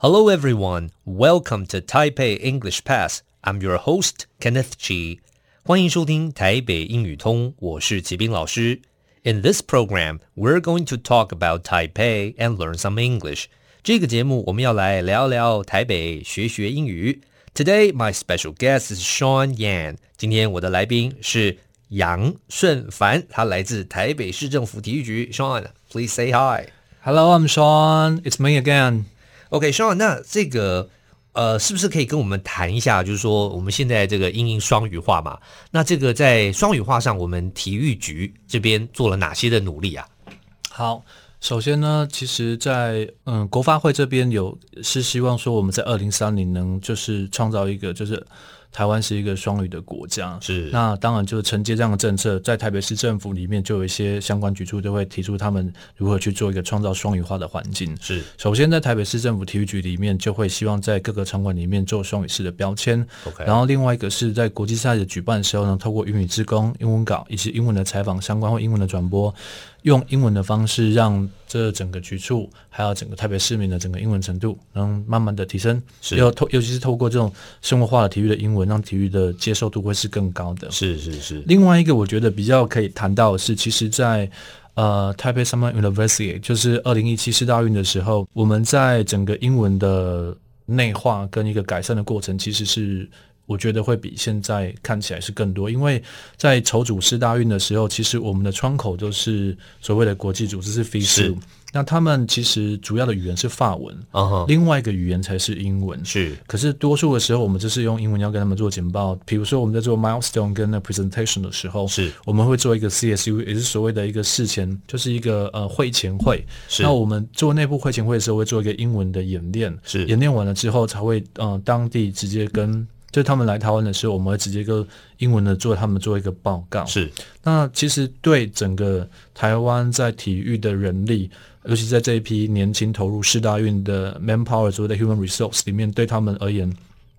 Hello, everyone. Welcome to Taipei English Pass. I'm your host, Kenneth Chi. 欢迎收听台北英语通，我是齐斌老师。In this program, we're going to talk about Taipei and learn some English. 这个节目我们要来聊聊台北，学学英语。Today, my special guest is Sean Yan. 今天我的来宾是杨顺凡，他来自台北市政府体育局。Sean, please say hi. Hello, I'm Sean. It's me again. OK，Sure 那这个呃，是不是可以跟我们谈一下？就是说，我们现在这个英英双语化嘛，那这个在双语化上，我们体育局这边做了哪些的努力啊？好，首先呢，其实在，在嗯国发会这边有是希望说，我们在二零三零能就是创造一个就是。台湾是一个双语的国家，是那当然就是承接这样的政策，在台北市政府里面就有一些相关举措，就会提出他们如何去做一个创造双语化的环境。是首先在台北市政府体育局里面，就会希望在各个场馆里面做双语式的标签。OK，然后另外一个是在国际赛的举办的时候呢，透过英语志工、英文稿以及英文的采访相关或英文的转播。用英文的方式，让这整个局处，还有整个台北市民的整个英文程度，能慢慢的提升。是，要透，尤其是透过这种生活化的体育的英文，让体育的接受度会是更高的。是是是。另外一个，我觉得比较可以谈到的是，其实在呃台北 Summer University，就是二零一七世大运的时候，我们在整个英文的内化跟一个改善的过程，其实是。我觉得会比现在看起来是更多，因为在筹组世大运的时候，其实我们的窗口就是所谓的国际组织是 FISU，那他们其实主要的语言是法文，uh-huh. 另外一个语言才是英文。是，可是多数的时候，我们就是用英文要跟他们做简报。比如说我们在做 milestone 跟那 presentation 的时候，是，我们会做一个 CSU，也是所谓的一个事前，就是一个呃会前会。是，那我们做内部会前会的时候，会做一个英文的演练。是，演练完了之后，才会呃当地直接跟。就他们来台湾的时候，我们会直接跟英文的做他们做一个报告。是，那其实对整个台湾在体育的人力，尤其在这一批年轻投入世大运的 manpower 所谓的 human resource 里面，对他们而言，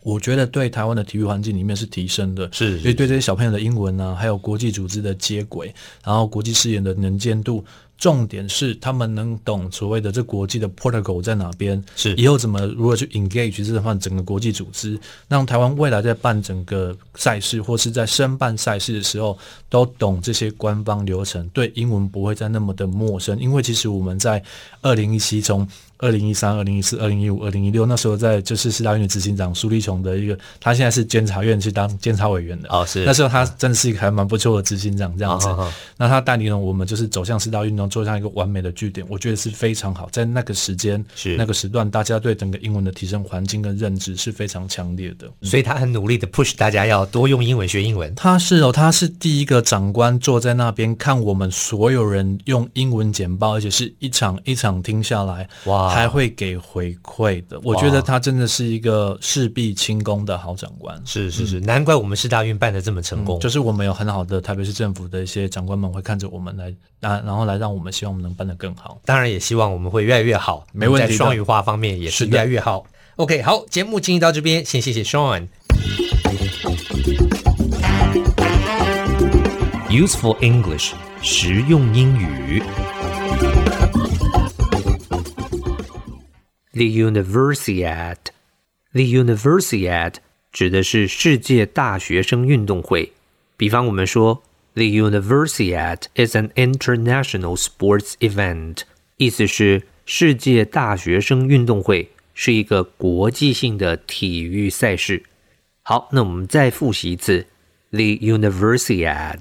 我觉得对台湾的体育环境里面是提升的。是，所以对这些小朋友的英文呢、啊，还有国际组织的接轨，然后国际视野的能见度。重点是他们能懂所谓的这国际的 protocol 在哪边，是以后怎么如何去 engage 这方整个国际组织，让台湾未来在办整个赛事或是在申办赛事的时候都懂这些官方流程，对英文不会再那么的陌生。因为其实我们在二零一七从二零一三、二零一四、二零一五、二零一六那时候在就是四大运的执行长苏立琼的一个，他现在是监察院去当监察委员的哦，是那时候他真的是一个还蛮不错的执行长这样子，哦、那他带领了我们就是走向四大运动。做上一个完美的据点，我觉得是非常好。在那个时间，是那个时段，大家对整个英文的提升环境跟认知是非常强烈的。所以他很努力的 push 大家要多用英文学英文。他是哦，他是第一个长官坐在那边看我们所有人用英文简报，而且是一场一场听下来，哇，还会给回馈的。我觉得他真的是一个事必亲功的好长官。是是是，难怪我们市大运办的这么成功，嗯，就是我们有很好的台北市政府的一些长官们会看着我们来，然后来让我们。我们希望我们能办得更好，当然也希望我们会越来越好。没问题，在双语化方面也是越来越好。OK，好，节目进行到这边，先谢谢 Sean。Useful English，实用英语。The Universiad，The Universiad 指的是世界大学生运动会。比方我们说。The Universiad is an international sports event，意思是世界大学生运动会是一个国际性的体育赛事。好，那我们再复习一次，The Universiad。